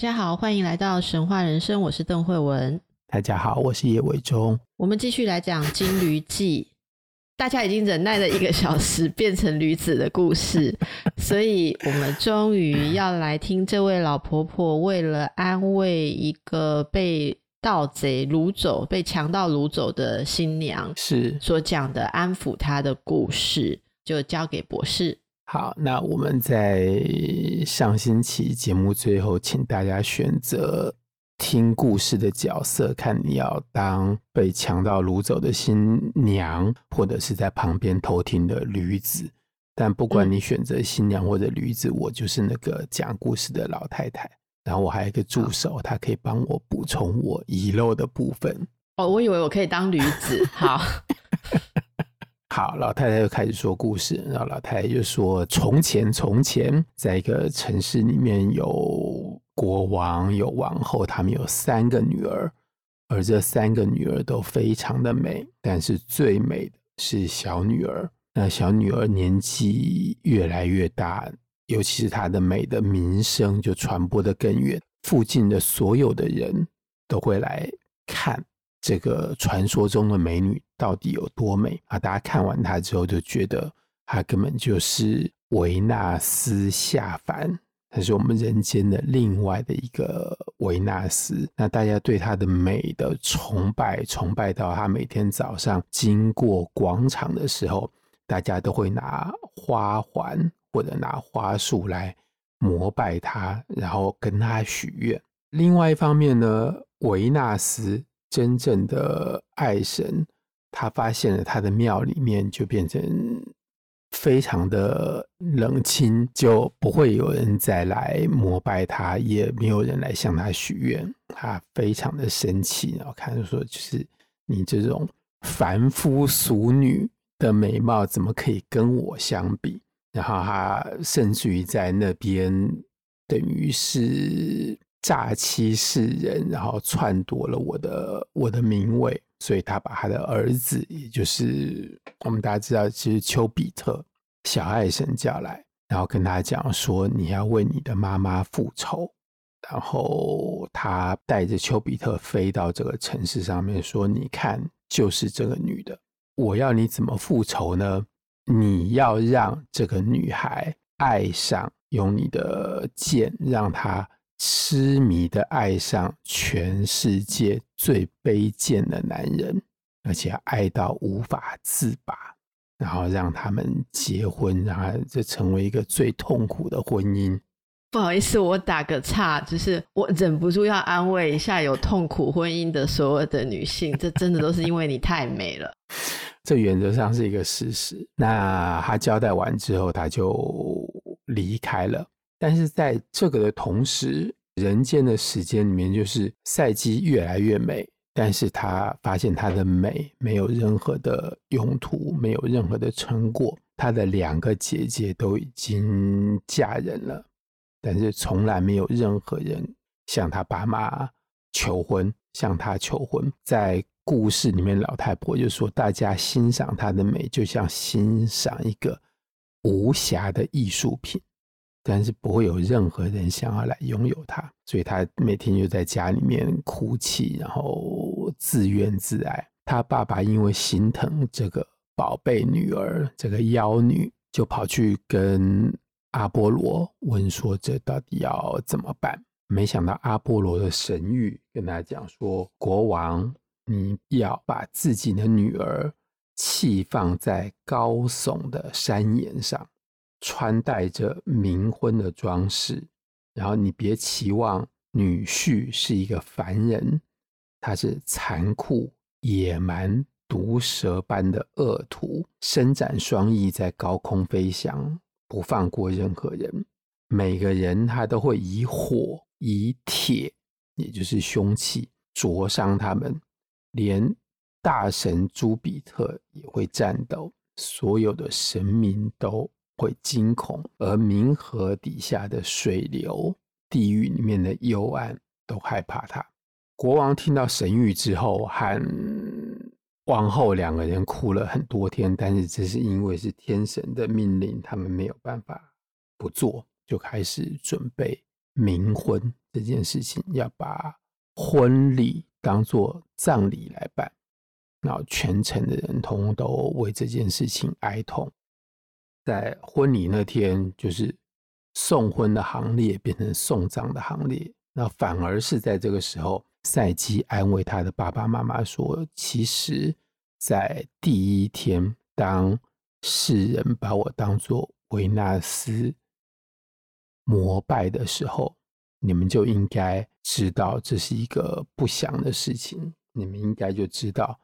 家好，欢迎来到神话人生，我是邓惠文。大家好，我是叶伟忠。我们继续来讲《金驴记》，大家已经忍耐了一个小时，变成驴子的故事，所以我们终于要来听这位老婆婆为了安慰一个被盗贼掳走、被强盗掳走的新娘，是所讲的安抚她的故事，就交给博士。好，那我们在上星期节目最后，请大家选择听故事的角色，看你要当被强盗掳走的新娘，或者是在旁边偷听的驴子。但不管你选择新娘或者驴子，我就是那个讲故事的老太太。然后我还有一个助手，他可以帮我补充我遗漏的部分。哦，我以为我可以当驴子。好。好，老太太又开始说故事。然后老太太就说：“从前，从前，在一个城市里面，有国王，有王后，他们有三个女儿，而这三个女儿都非常的美，但是最美的是小女儿。那小女儿年纪越来越大，尤其是她的美的名声就传播的更远，附近的所有的人都会来看。”这个传说中的美女到底有多美啊？大家看完她之后就觉得她根本就是维纳斯下凡，她是我们人间的另外的一个维纳斯。那大家对她的美的崇拜，崇拜到她每天早上经过广场的时候，大家都会拿花环或者拿花束来膜拜她，然后跟她许愿。另外一方面呢，维纳斯。真正的爱神，他发现了他的庙里面就变成非常的冷清，就不会有人再来膜拜他，也没有人来向他许愿。他非常的生气，然后看着说：“就是你这种凡夫俗女的美貌，怎么可以跟我相比？”然后他甚至于在那边，等于是。诈欺世人，然后篡夺了我的我的名位，所以他把他的儿子，也就是我们大家知道，其实丘比特小爱神叫来，然后跟他讲说，你要为你的妈妈复仇。然后他带着丘比特飞到这个城市上面，说：“你看，就是这个女的，我要你怎么复仇呢？你要让这个女孩爱上，用你的剑让她。”痴迷的爱上全世界最卑贱的男人，而且爱到无法自拔，然后让他们结婚，然后这成为一个最痛苦的婚姻。不好意思，我打个岔，就是我忍不住要安慰一下有痛苦婚姻的所有的女性，这真的都是因为你太美了。这原则上是一个事实。那他交代完之后，他就离开了。但是在这个的同时，人间的时间里面，就是赛季越来越美，但是他发现她的美没有任何的用途，没有任何的成果。他的两个姐姐都已经嫁人了，但是从来没有任何人向他爸妈求婚，向他求婚。在故事里面，老太婆就说：“大家欣赏她的美，就像欣赏一个无瑕的艺术品。”但是不会有任何人想要来拥有它，所以他每天就在家里面哭泣，然后自怨自艾。他爸爸因为心疼这个宝贝女儿，这个妖女，就跑去跟阿波罗问说：“这到底要怎么办？”没想到阿波罗的神谕跟他讲说：“国王，你要把自己的女儿弃放在高耸的山岩上。”穿戴着冥婚的装饰，然后你别期望女婿是一个凡人，他是残酷、野蛮、毒蛇般的恶徒，伸展双翼在高空飞翔，不放过任何人。每个人他都会以火以铁，也就是凶器灼伤他们，连大神朱比特也会战斗，所有的神明都会惊恐，而冥河底下的水流、地狱里面的幽暗都害怕他。国王听到神谕之后，和王后两个人哭了很多天，但是这是因为是天神的命令，他们没有办法不做，就开始准备冥婚这件事情，要把婚礼当做葬礼来办。然后全城的人通通都为这件事情哀痛。在婚礼那天，就是送婚的行列变成送葬的行列。那反而是在这个时候，赛基安慰他的爸爸妈妈说：“其实，在第一天，当世人把我当作维纳斯膜拜的时候，你们就应该知道这是一个不祥的事情。你们应该就知道，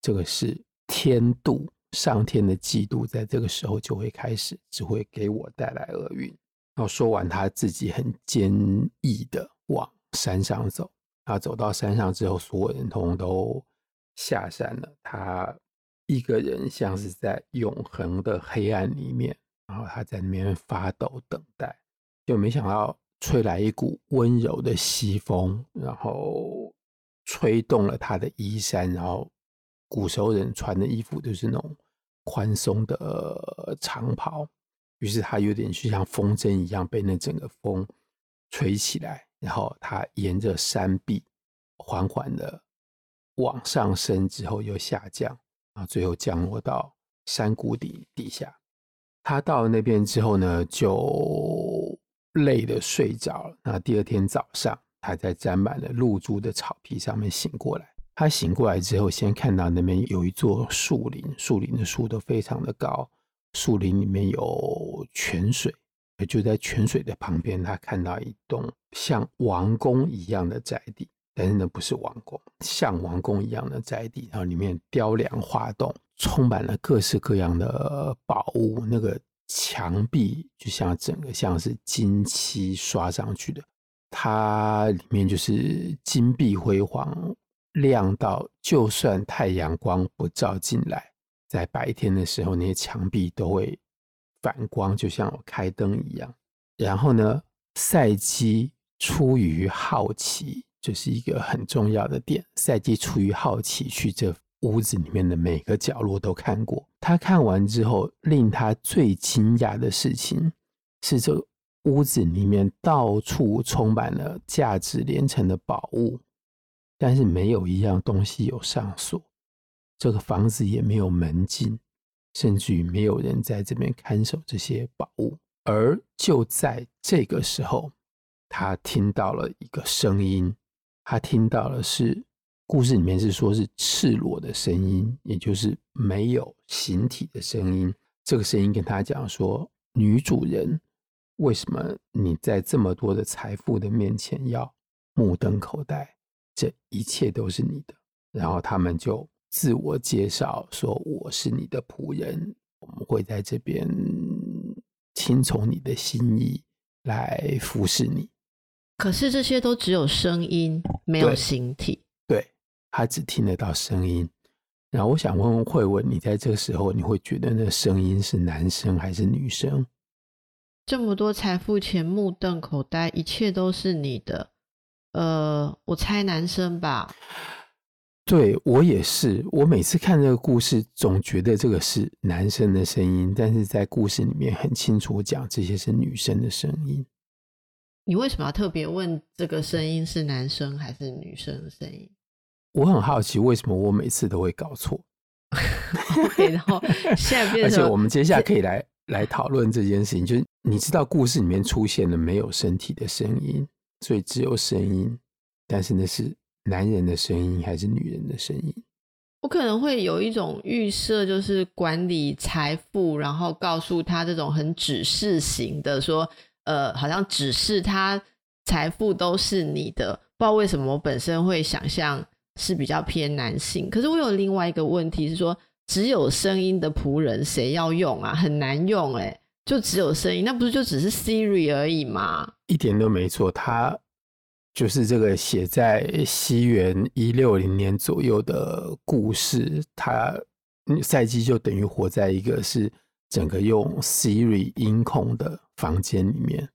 这个是天妒。”上天的嫉妒在这个时候就会开始，只会给我带来厄运。然后说完，他自己很坚毅的往山上走。他走到山上之后，所有人通通都下山了。他一个人像是在永恒的黑暗里面，然后他在那边发抖等待。就没想到吹来一股温柔的西风，然后吹动了他的衣衫，然后。古时候人穿的衣服都是那种宽松的长袍，于是他有点就像风筝一样被那整个风吹起来，然后他沿着山壁缓缓的往上升，之后又下降，然后最后降落到山谷底底下。他到了那边之后呢，就累得睡着了。那第二天早上，他在沾满了露珠的草皮上面醒过来。他醒过来之后，先看到那边有一座树林，树林的树都非常的高，树林里面有泉水，就在泉水的旁边，他看到一栋像王宫一样的宅地，但是那不是王宫，像王宫一样的宅地，然后里面雕梁画栋，充满了各式各样的宝物，那个墙壁就像整个像是金漆刷上去的，它里面就是金碧辉煌。亮到就算太阳光不照进来，在白天的时候，那些墙壁都会反光，就像我开灯一样。然后呢，赛姬出于好奇，就是一个很重要的点。赛基出于好奇，去这屋子里面的每个角落都看过。他看完之后，令他最惊讶的事情是，这屋子里面到处充满了价值连城的宝物。但是没有一样东西有上锁，这个房子也没有门禁，甚至于没有人在这边看守这些宝物。而就在这个时候，他听到了一个声音，他听到的是故事里面是说是赤裸的声音，也就是没有形体的声音。这个声音跟他讲说：“女主人，为什么你在这么多的财富的面前要目瞪口呆？”这一切都是你的，然后他们就自我介绍说：“我是你的仆人，我们会在这边听从你的心意来服侍你。”可是这些都只有声音，没有形体。对，对，他只听得到声音。然后我想问问慧文，你在这个时候，你会觉得那声音是男生还是女生？这么多财富钱，目瞪口呆，一切都是你的。呃，我猜男生吧。对，我也是。我每次看这个故事，总觉得这个是男生的声音，但是在故事里面很清楚讲这些是女生的声音。你为什么要特别问这个声音是男生还是女生的声音？我很好奇，为什么我每次都会搞错？OK，然后现在变 而且我们接下来可以来来讨论这件事情，就是你知道故事里面出现了没有身体的声音。所以只有声音，但是那是男人的声音还是女人的声音？我可能会有一种预设，就是管理财富，然后告诉他这种很指示型的，说，呃，好像指示他财富都是你的。不知道为什么，我本身会想象是比较偏男性。可是我有另外一个问题是说，只有声音的仆人谁要用啊？很难用哎、就只有声音，那不是就只是 Siri 而已吗？一点都没错，他就是这个写在西元一六零年左右的故事，他赛季就等于活在一个是整个用 Siri 音控的房间里面。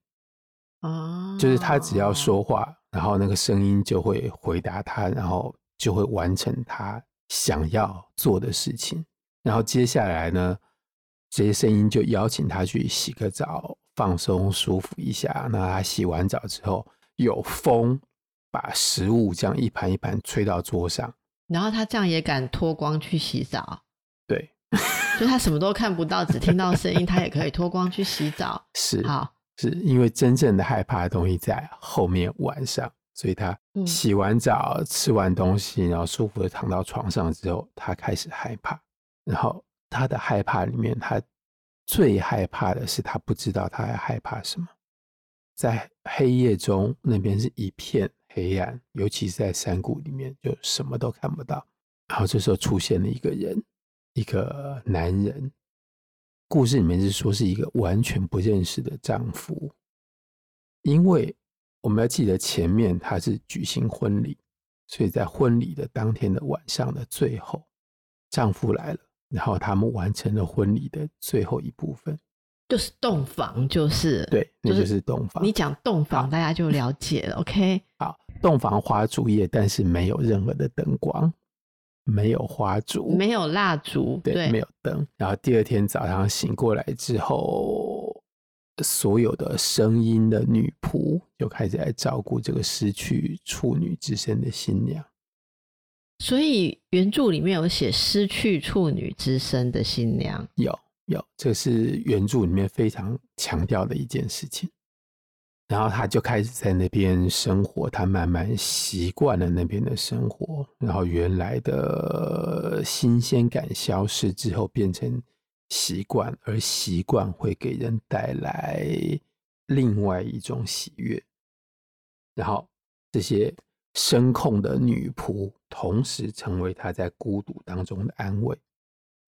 哦，就是他只要说话，然后那个声音就会回答他，然后就会完成他想要做的事情。然后接下来呢，这些声音就邀请他去洗个澡，放松舒服一下。那他洗完澡之后，有风把食物这样一盘一盘吹到桌上，然后他这样也敢脱光去洗澡？对，就他什么都看不到，只听到声音，他也可以脱光去洗澡。是，好。是因为真正的害怕的东西在后面晚上，所以他洗完澡、嗯、吃完东西，然后舒服的躺到床上之后，他开始害怕。然后他的害怕里面，他最害怕的是他不知道他还害怕什么。在黑夜中，那边是一片黑暗，尤其是在山谷里面，就什么都看不到。然后这时候出现了一个人，一个男人。故事里面是说是一个完全不认识的丈夫，因为我们要记得前面他是举行婚礼，所以在婚礼的当天的晚上的最后，丈夫来了，然后他们完成了婚礼的最后一部分，就是洞房，就是对，那就是洞房。你讲洞房，大家就了解了。OK，好，洞房花烛夜，但是没有任何的灯光。没有花烛，没有蜡烛，对，对，没有灯。然后第二天早上醒过来之后，所有的声音的女仆就开始来照顾这个失去处女之身的新娘。所以原著里面有写失去处女之身的新娘，有有，这是原著里面非常强调的一件事情。然后他就开始在那边生活，他慢慢习惯了那边的生活，然后原来的新鲜感消失之后，变成习惯，而习惯会给人带来另外一种喜悦。然后这些声控的女仆，同时成为他在孤独当中的安慰。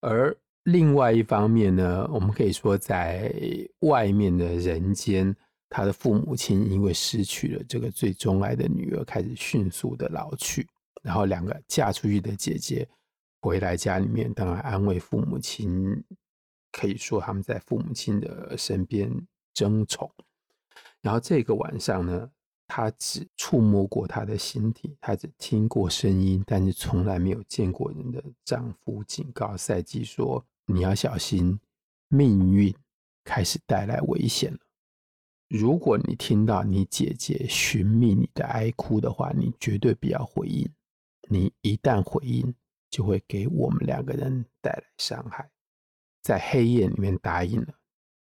而另外一方面呢，我们可以说，在外面的人间。他的父母亲因为失去了这个最钟爱的女儿，开始迅速的老去。然后两个嫁出去的姐姐回来家里面，当然安慰父母亲，可以说他们在父母亲的身边争宠。然后这个晚上呢，她只触摸过他的心体，她只听过声音，但是从来没有见过人的丈夫警告赛姬说：“你要小心，命运开始带来危险了。”如果你听到你姐姐寻觅你的哀哭的话，你绝对不要回应。你一旦回应，就会给我们两个人带来伤害。在黑夜里面答应了，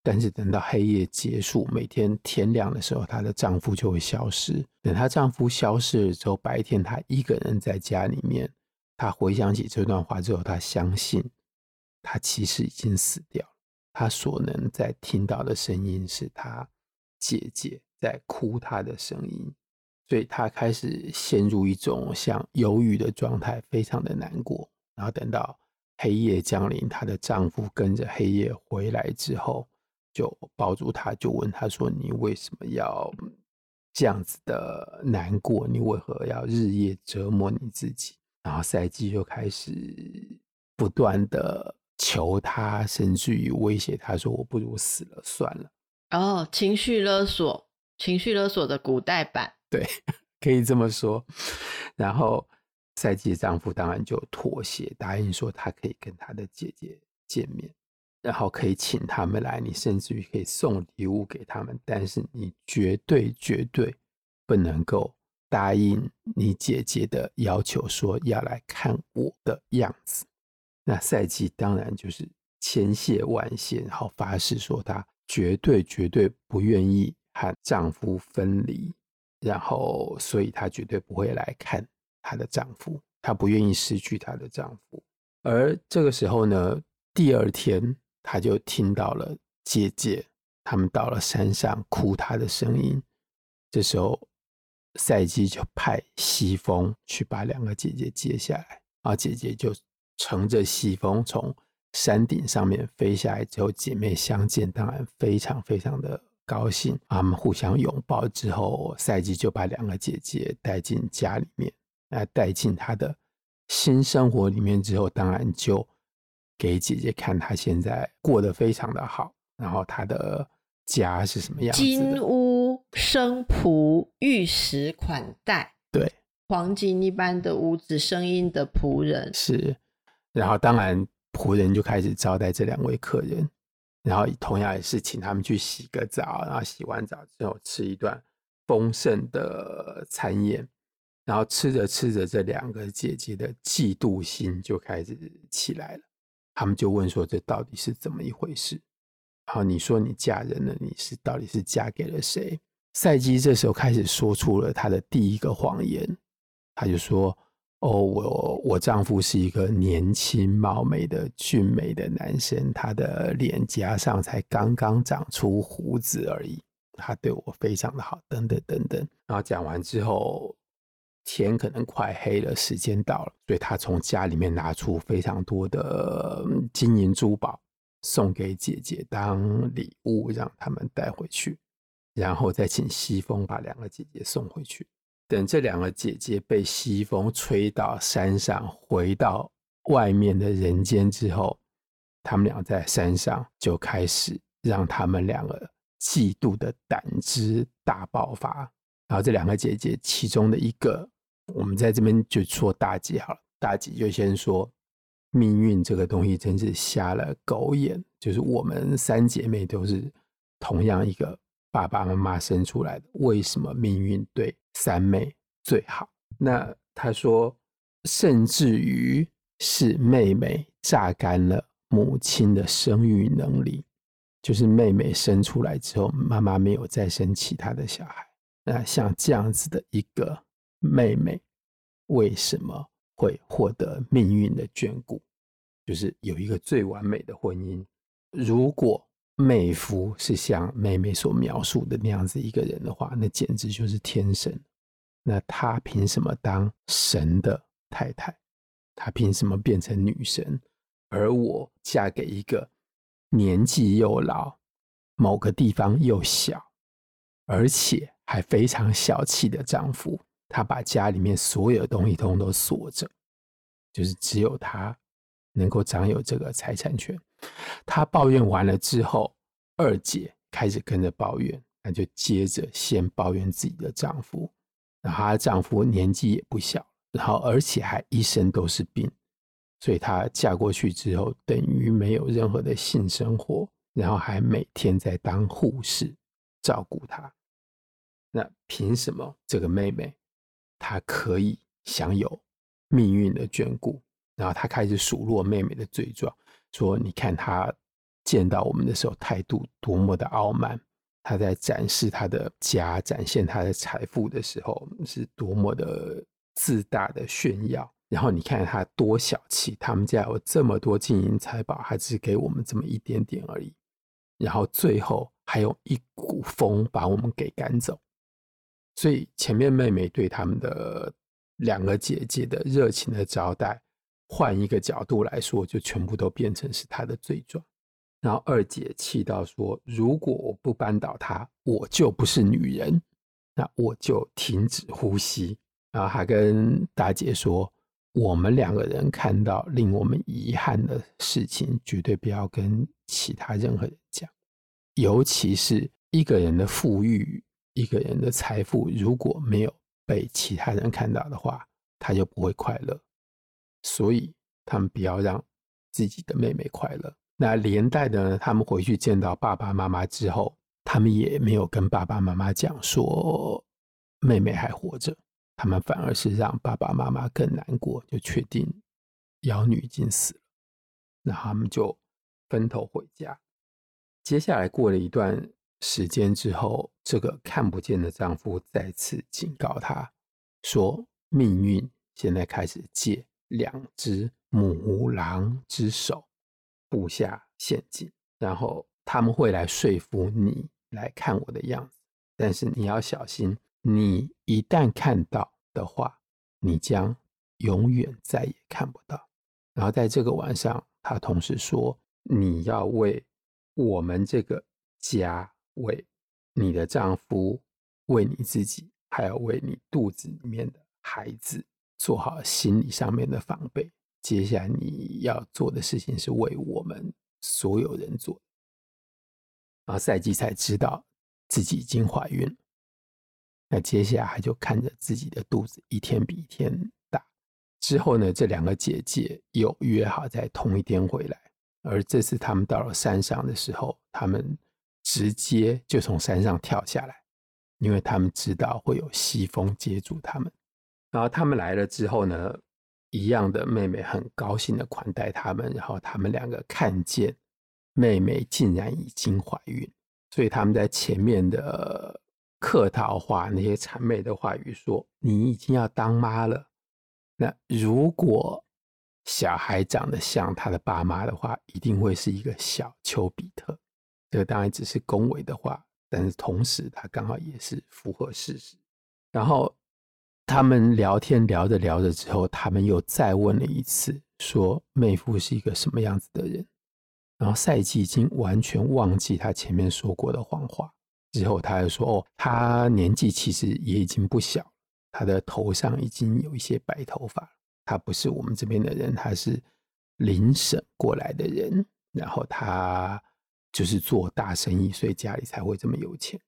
但是等到黑夜结束，每天天亮的时候，她的丈夫就会消失。等她丈夫消失了之后，白天她一个人在家里面，她回想起这段话之后，她相信她其实已经死掉了。她所能在听到的声音是她。姐姐在哭，她的声音，所以她开始陷入一种像忧郁的状态，非常的难过。然后等到黑夜降临，她的丈夫跟着黑夜回来之后，就抱住他，就问他说：“你为什么要这样子的难过？你为何要日夜折磨你自己？”然后赛季就开始不断的求他，甚至于威胁他说：“我不如死了算了。”哦，情绪勒索，情绪勒索的古代版，对，可以这么说。然后赛季的丈夫当然就妥协，答应说他可以跟他的姐姐见面，然后可以请他们来，你甚至于可以送礼物给他们，但是你绝对绝对不能够答应你姐姐的要求，说要来看我的样子。那赛季当然就是千谢万谢，然后发誓说她。绝对绝对不愿意和丈夫分离，然后所以她绝对不会来看她的丈夫，她不愿意失去她的丈夫。而这个时候呢，第二天他就听到了姐姐他们到了山上哭她的声音。这时候赛姬就派西风去把两个姐姐接下来，啊姐姐就乘着西风从。山顶上面飞下来之后，姐妹相见，当然非常非常的高兴，他们互相拥抱之后，赛姬就把两个姐姐带进家里面，那带进他的新生活里面之后，当然就给姐姐看她现在过得非常的好，然后她的家是什么样子的？金屋生仆，玉石款待，对，黄金一般的屋子，声音的仆人是，然后当然仆人就开始招待这两位客人。然后同样也是请他们去洗个澡，然后洗完澡之后吃一顿丰盛的餐宴，然后吃着吃着，这两个姐姐的嫉妒心就开始起来了。他们就问说：“这到底是怎么一回事？”然后你说你嫁人了，你是到底是嫁给了谁？赛基这时候开始说出了他的第一个谎言，他就说。哦，我我丈夫是一个年轻貌美的俊美的男生，他的脸颊上才刚刚长出胡子而已。他对我非常的好，等等等等。然后讲完之后，天可能快黑了，时间到了，所以他从家里面拿出非常多的金银珠宝送给姐姐当礼物，让他们带回去，然后再请西风把两个姐姐送回去。等这两个姐姐被西风吹到山上，回到外面的人间之后，他们俩在山上就开始让他们两个嫉妒的胆汁大爆发。然后这两个姐姐其中的一个，我们在这边就说大姐好了。大姐就先说，命运这个东西真是瞎了狗眼，就是我们三姐妹都是同样一个爸爸妈妈生出来的，为什么命运对三妹最好？那她说，甚至于是妹妹榨干了母亲的生育能力，就是妹妹生出来之后，妈妈没有再生其他的小孩。那像这样子的一个妹妹，为什么会获得命运的眷顾？就是有一个最完美的婚姻，如果。妹夫是像妹妹所描述的那样子一个人的话，那简直就是天神。那他凭什么当神的太太？他凭什么变成女神？而我嫁给一个年纪又老、某个地方又小，而且还非常小气的丈夫。他把家里面所有的东西通通都锁着，就是只有他能够掌有这个财产权。她抱怨完了之后，二姐开始跟着抱怨，那就接着先抱怨自己的丈夫。然后她的丈夫年纪也不小，然后而且还一身都是病，所以她嫁过去之后，等于没有任何的性生活，然后还每天在当护士照顾她。那凭什么这个妹妹他可以享有命运的眷顾？然后他开始数落妹妹的罪状。说，你看他见到我们的时候态度多么的傲慢，他在展示他的家、展现他的财富的时候是多么的自大的炫耀。然后你看他多小气，他们家有这么多金银财宝，还只给我们这么一点点而已。然后最后还有一股风把我们给赶走。所以前面妹妹对他们的两个姐姐的热情的招待。换一个角度来说，就全部都变成是她的罪状。然后二姐气到说：“如果我不扳倒她，我就不是女人，那我就停止呼吸。”然后还跟大姐说：“我们两个人看到令我们遗憾的事情，绝对不要跟其他任何人讲，尤其是一个人的富裕、一个人的财富，如果没有被其他人看到的话，他就不会快乐。”所以他们不要让自己的妹妹快乐。那连带的，他们回去见到爸爸妈妈之后，他们也没有跟爸爸妈妈讲说妹妹还活着，他们反而是让爸爸妈妈更难过，就确定养女已经死了。那他们就分头回家。接下来过了一段时间之后，这个看不见的丈夫再次警告她说：“命运现在开始借。”两只母狼之手布下陷阱，然后他们会来说服你来看我的样子，但是你要小心，你一旦看到的话，你将永远再也看不到。然后在这个晚上，他同时说，你要为我们这个家，为你的丈夫为你自己，还要为你肚子里面的孩子做好心理上面的防备。接下来你要做的事情是为我们所有人做。然后赛季才知道自己已经怀孕了。那接下来就看着自己的肚子一天比一天大。之后呢，这两个姐姐又约好在同一天回来。而这次他们到了山上的时候，他们直接就从山上跳下来，因为他们知道会有西风接住他们。然后他们来了之后呢，一样的妹妹很高兴的款待他们。然后他们两个看见妹妹竟然已经怀孕，所以他们在前面的客套话，那些谄媚的话语说：“你已经要当妈了。”那如果小孩长得像他的爸妈的话，一定会是一个小丘比特。这个当然只是恭维的话，但是同时他刚好也是符合事实。然后他们聊天聊着聊着之后，他们又再问了一次，说妹夫是一个什么样子的人。然后赛季已经完全忘记他前面说过的谎话。之后他又说：“哦，他年纪其实也已经不小，他的头上已经有一些白头发。”他不是我们这边的人，他是邻省过来的人，然后他就是做大生意，所以家里才会这么有钱。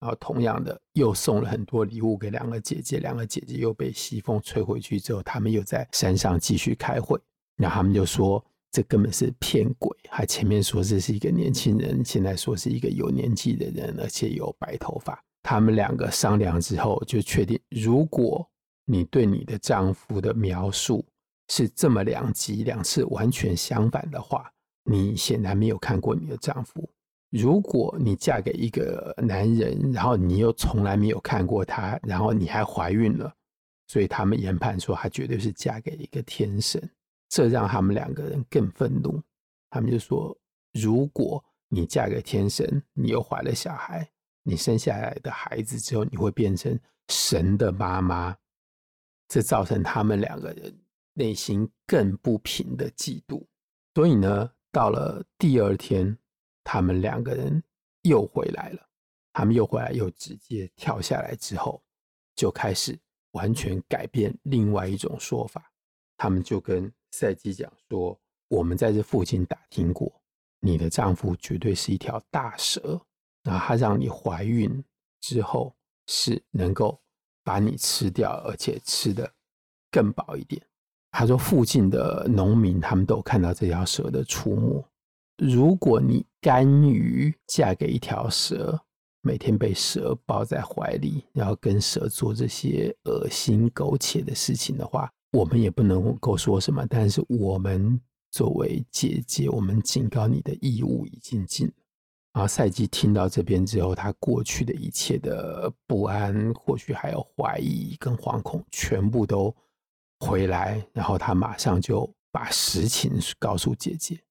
然后同样的，又送了很多礼物给两个姐姐，两个姐姐又被西风吹回去之后，他们又在山上继续开会。然后他们就说这根本是骗鬼，还前面说这是一个年轻人，现在说是一个有年纪的人，而且有白头发。他们两个商量之后就确定，如果你对你的丈夫的描述是这么两极两次完全相反的话，你显然没有看过你的丈夫。如果你嫁给一个男人，然后你又从来没有看过他，然后你还怀孕了，所以他们研判说，她绝对是嫁给一个天神。这让他们两个人更愤怒。他们就说：如果你嫁给天神，你又怀了小孩，你生下来的孩子之后，你会变成神的妈妈。这造成他们两个人内心更不平的嫉妒，所以呢，到了第二天，他们两个人又回来了。他们又回来，又直接跳下来之后，就开始完全改变另外一种说法。他们就跟赛基讲说：“我们在这附近打听过，你的丈夫绝对是一条大蛇，那他让你怀孕之后是能够。”把你吃掉，而且吃得更饱一点。他说，附近的农民他们都看到这条蛇的出没。如果你甘于嫁给一条蛇，每天被蛇抱在怀里，然后跟蛇做这些恶心苟且的事情的话，我们也不能够说什么。但是我们作为姐姐，我们警告你的义务已经尽。然后赛季听到这边之后，他过去的一切的不安，或许还有怀疑跟惶恐，全部都回来。然后他马上就把实情告诉姐姐，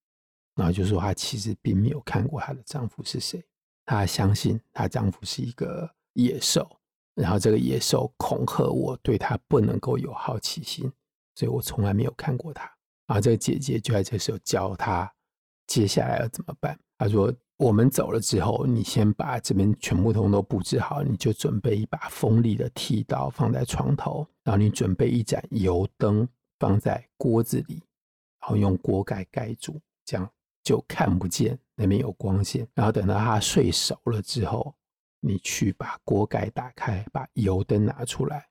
然后就说她其实并没有看过她的丈夫是谁，她相信她丈夫是一个野兽，然后这个野兽恐吓我，对她不能够有好奇心，所以我从来没有看过她。然后这个姐姐就在这时候教她接下来要怎么办。她说。我们走了之后，你先把这边全部通都布置好，你就准备一把锋利的剃刀放在床头，然后你准备一盏油灯放在锅子里，然后用锅盖盖住，这样就看不见那边有光线。然后等到他睡熟了之后，你去把锅盖打开，把油灯拿出来，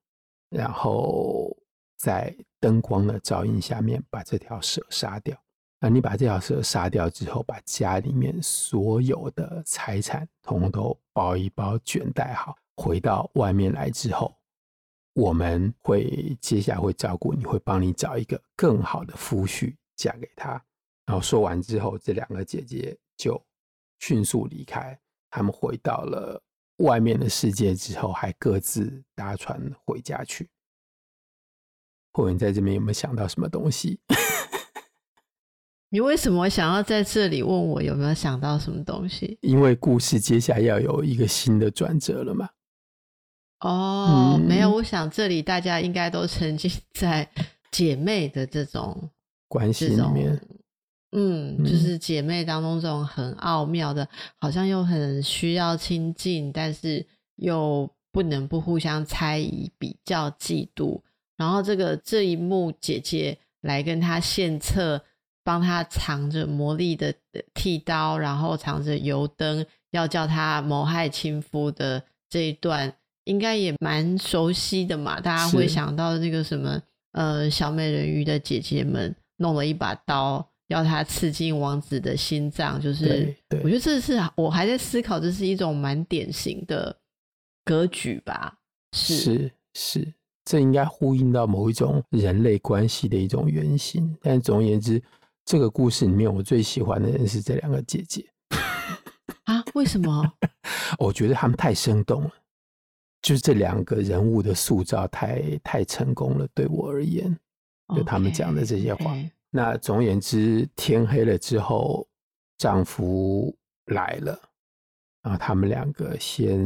然后在灯光的照映下面把这条蛇杀掉。那你把这条蛇杀掉之后，把家里面所有的财产统统都包一包卷带好，回到外面来之后，我们会接下来会照顾你，会帮你找一个更好的夫婿嫁给他。然后说完之后，这两个姐姐就迅速离开。他们回到了外面的世界之后，还各自搭船回家去。或者你在这边有没有想到什么东西？你为什么想要在这里问我有没有想到什么东西？因为故事接下来要有一个新的转折了嘛。哦，嗯、没有，我想这里大家应该都沉浸 在姐妹的这种关系里面，嗯，就是姐妹当中这种很奥妙的，好像又很需要亲近，但是又不能不互相猜疑、比较、嫉妒。然后这个这一幕，姐姐来跟她献策，帮他藏着魔力的剃刀，然后藏着油灯，要叫他谋害亲夫的这一段，应该也蛮熟悉的嘛。大家会想到那个什么，呃，小美人鱼的姐姐们弄了一把刀。要他刺进王子的心脏，就是我觉得这是我还在思考，这是一种蛮典型的格局吧？是是是，这应该呼应到某一种人类关系的一种原型。但总而言之，这个故事里面我最喜欢的人是这两个姐姐 啊？为什么？我觉得他们太生动了，就是这两个人物的塑造太太成功了，对我而言，就他们讲的这些话。Okay, okay. 那总而言之，天黑了之后，丈夫来了，然后他们两个先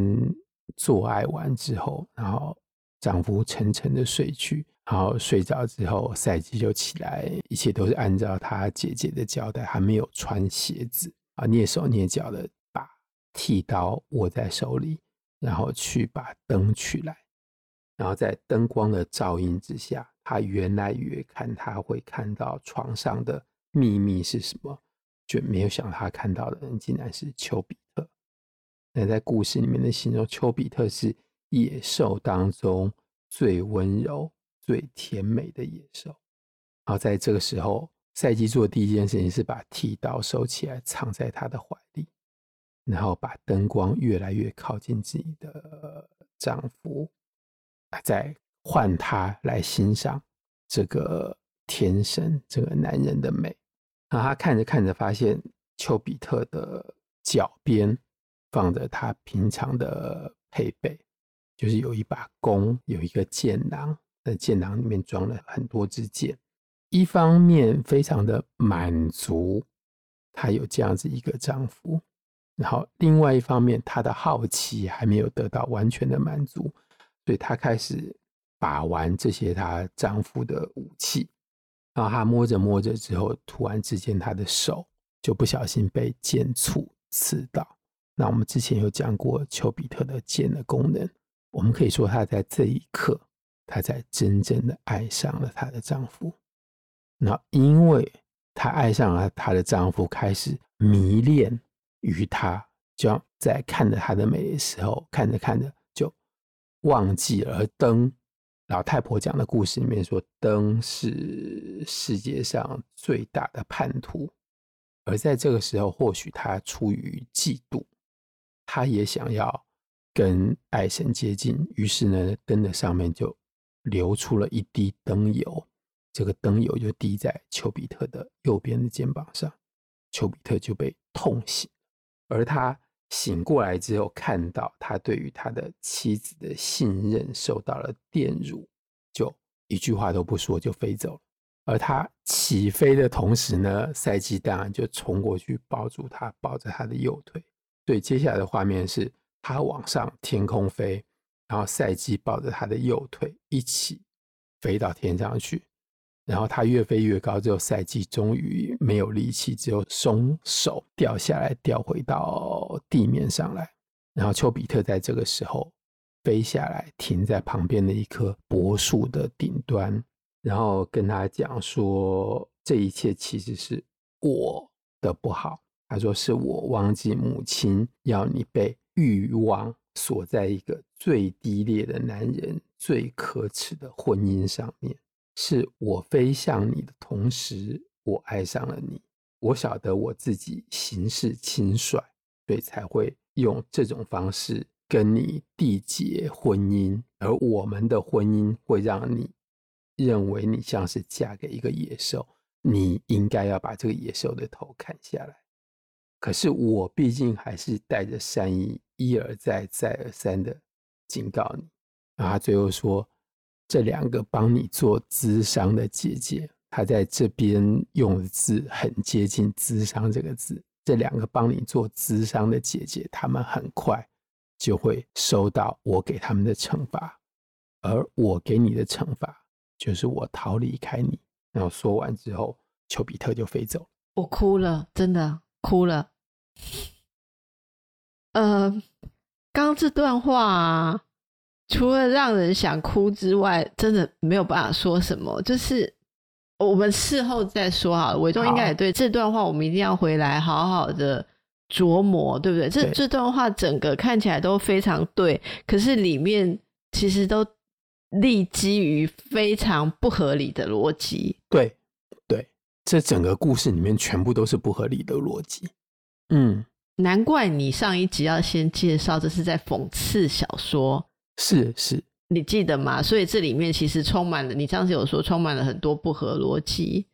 做爱完之后，然后丈夫沉沉的睡去，然后睡着之后，赛姬就起来，一切都是按照他姐姐的交代，还没有穿鞋子啊，蹑手蹑脚的把剃刀握在手里，然后去把灯取来，然后在灯光的照映之下。他原来以为看他会看到床上的秘密是什么，就没有想他看到的人竟然是丘比特。那在故事里面的形容，丘比特是野兽当中最温柔、最甜美的野兽。然后在这个时候，赛姬做的第一件事情是把剃刀收起来，藏在他的怀里，然后把灯光越来越靠近自己的丈夫，在。换他来欣赏这个天神这个男人的美，然后他看着看着，发现丘比特的脚边放着他平常的配备，就是有一把弓，有一个箭囊，在箭囊里面装了很多支箭。一方面非常的满足，他有这样子一个丈夫，然后另外一方面，他的好奇还没有得到完全的满足，所以他开始。把玩这些她丈夫的武器，然后她摸着摸着之后，突然之间她的手就不小心被箭簇刺到。那我们之前有讲过丘比特的箭的功能，我们可以说他在这一刻，她才真正的爱上了她的丈夫。那因为她爱上了她的丈夫，开始迷恋于她，就像在看着她的美的时候，看着看着就忘记了灯。老太婆讲的故事里面说，灯是世界上最大的叛徒，而在这个时候，或许他出于嫉妒，他也想要跟爱神接近，于是呢，灯的上面就流出了一滴灯油，这个灯油就滴在丘比特的右边的肩膀上，丘比特就被痛醒，而他。醒过来之后，看到他对于他的妻子的信任受到了玷辱，就一句话都不说就飞走了。而他起飞的同时呢，赛姬当然就冲过去抱住他，抱着他的右腿。所以接下来的画面是他往上天空飞，然后赛季抱着他的右腿一起飞到天上去。然后他越飞越高，之后赛季终于没有力气，只有松手掉下来，掉回到地面上来。然后丘比特在这个时候飞下来，停在旁边的一棵柏树的顶端，然后跟他讲说：“这一切其实是我的不好。”他说：“是我忘记母亲要你被欲望锁在一个最低劣的男人、最可耻的婚姻上面。”是我飞向你的同时，我爱上了你。我晓得我自己行事轻率，所以才会用这种方式跟你缔结婚姻。而我们的婚姻会让你认为你像是嫁给一个野兽，你应该要把这个野兽的头砍下来。可是我毕竟还是带着善意，一而再、再而三的警告你。然后他最后说。这两个帮你做咨商的姐姐，她在这边用的字很接近“咨商”这个字。这两个帮你做咨商的姐姐，她们很快就会收到我给他们的惩罚，而我给你的惩罚就是我逃离开你。然后说完之后，丘比特就飞走了。我哭了，真的哭了。呃，刚刚这段话啊，除了让人想哭之外，真的没有办法说什么。就是我们事后再说好了。伟忠应该也对这段话，我们一定要回来好好的琢磨，对不对？这这段话整个看起来都非常对，可是里面其实都立基于非常不合理的逻辑。对对，这整个故事里面全部都是不合理的逻辑。嗯。难怪你上一集要先介绍，这是在讽刺小说，是是，你记得吗？所以这里面其实充满了，你上次有说充满了很多不合逻辑，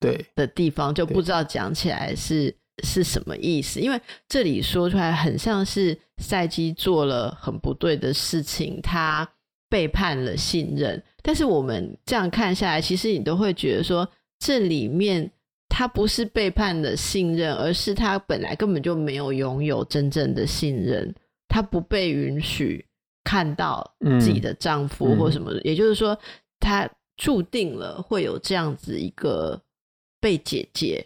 对的地方，就不知道讲起来是是什么意思。因为这里说出来很像是赛基做了很不对的事情，他背叛了信任。但是我们这样看下来，其实你都会觉得说这里面。他不是背叛了信任，而是他本来根本就没有拥有真正的信任，他不被允许看到自己的丈夫或什么的，嗯嗯、也就是说，他注定了会有这样子一个被姐姐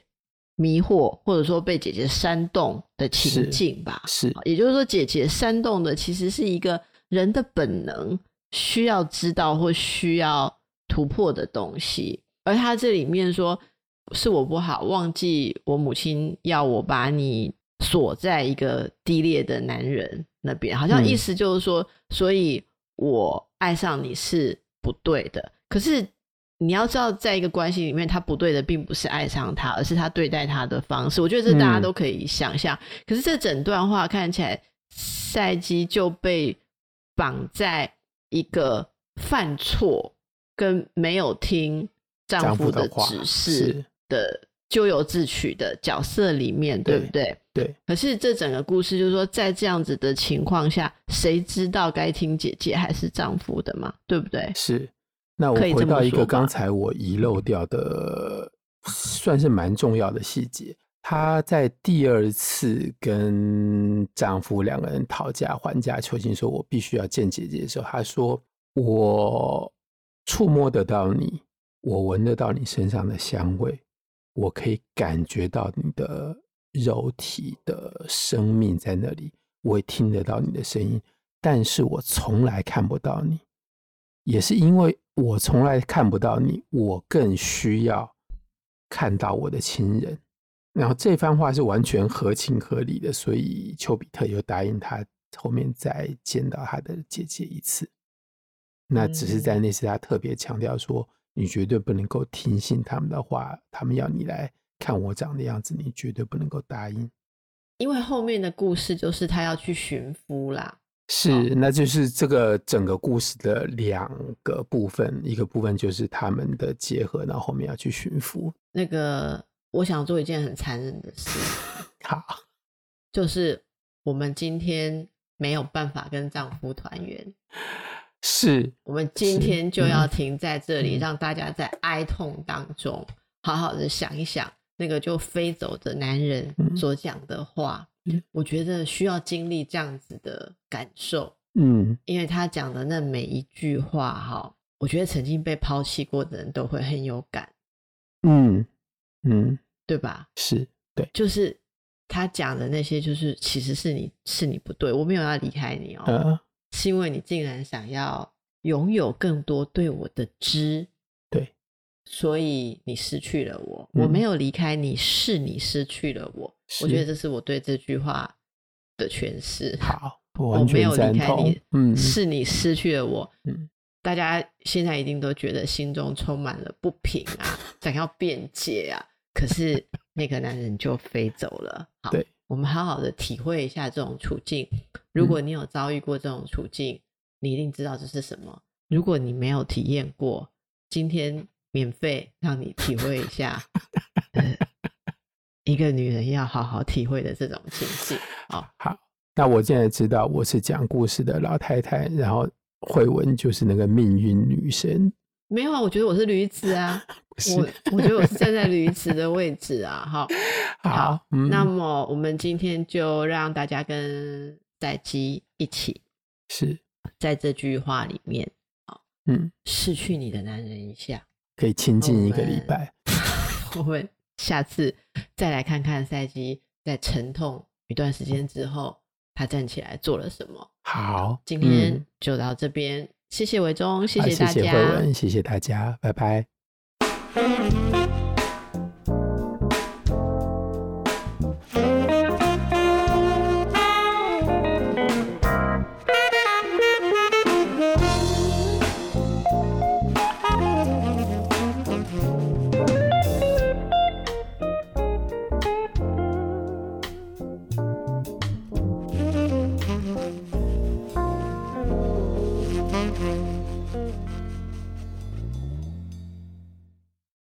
迷惑，或者说被姐姐煽动的情境吧。是，是也就是说，姐姐煽动的其实是一个人的本能，需要知道或需要突破的东西，而他这里面说。是我不好，忘记我母亲要我把你锁在一个低劣的男人那边，好像意思就是说，嗯、所以我爱上你是不对的。可是你要知道，在一个关系里面，他不对的并不是爱上他，而是他对待他的方式。我觉得这大家都可以想象。嗯、可是这整段话看起来，赛基就被绑在一个犯错跟没有听丈夫的指示的咎由自取的角色里面，对，对不对？对。可是这整个故事就是说，在这样子的情况下，谁知道该听姐姐还是丈夫的嘛？对不对？是。那我回到一个刚才我遗漏掉的，算是蛮重要的细节。她在第二次跟丈夫两个人讨价还价求情，说我必须要见姐姐的时候，她说：“我触摸得到你，我闻得到你身上的香味。”我可以感觉到你的肉体的生命在那里，我会听得到你的声音，但是我从来看不到你，也是因为我从来看不到你，我更需要看到我的亲人。然后这番话是完全合情合理的，所以丘比特又答应他后面再见到他的姐姐一次。那只是在那次他特别强调说。你绝对不能够听信他们的话，他们要你来看我长的样子，你绝对不能够答应。因为后面的故事就是他要去寻夫啦。是，哦、那就是这个整个故事的两个部分，一个部分就是他们的结合，然后后面要去寻夫。那个，我想做一件很残忍的事，好，就是我们今天没有办法跟丈夫团圆。是我们今天就要停在这里，让大家在哀痛当中好好的想一想那个就飞走的男人所讲的话。我觉得需要经历这样子的感受，嗯，因为他讲的那每一句话，哈，我觉得曾经被抛弃过的人都会很有感，嗯嗯，对吧？是对，就是他讲的那些，就是其实是你是你不对，我没有要离开你哦。是因为你竟然想要拥有更多对我的知，对，所以你失去了我。嗯、我没有离开你，是你失去了我。我觉得这是我对这句话的诠释。好，我，我没有离开你，嗯，是你失去了我。嗯，大家现在一定都觉得心中充满了不平啊，想要辩解啊，可是那个男人就飞走了。好对。我们好好的体会一下这种处境。如果你有遭遇过这种处境，嗯、你一定知道这是什么。如果你没有体验过，今天免费让你体会一下，呃、一个女人要好好体会的这种情境。好，好，那我现在知道我是讲故事的老太太，然后慧文就是那个命运女神。没有啊，我觉得我是驴子啊，我我觉得我是站在驴子的位置啊，哈，好，好嗯、那么我们今天就让大家跟赛基一起，是。在这句话里面，嗯，失去你的男人一下，可以亲近一个礼拜，我们下次再来看看赛基在沉痛一段时间之后，他站起来做了什么。好，今天就到这边，嗯、谢谢伟忠，谢谢大家，谢谢慧文，谢谢大家，拜拜。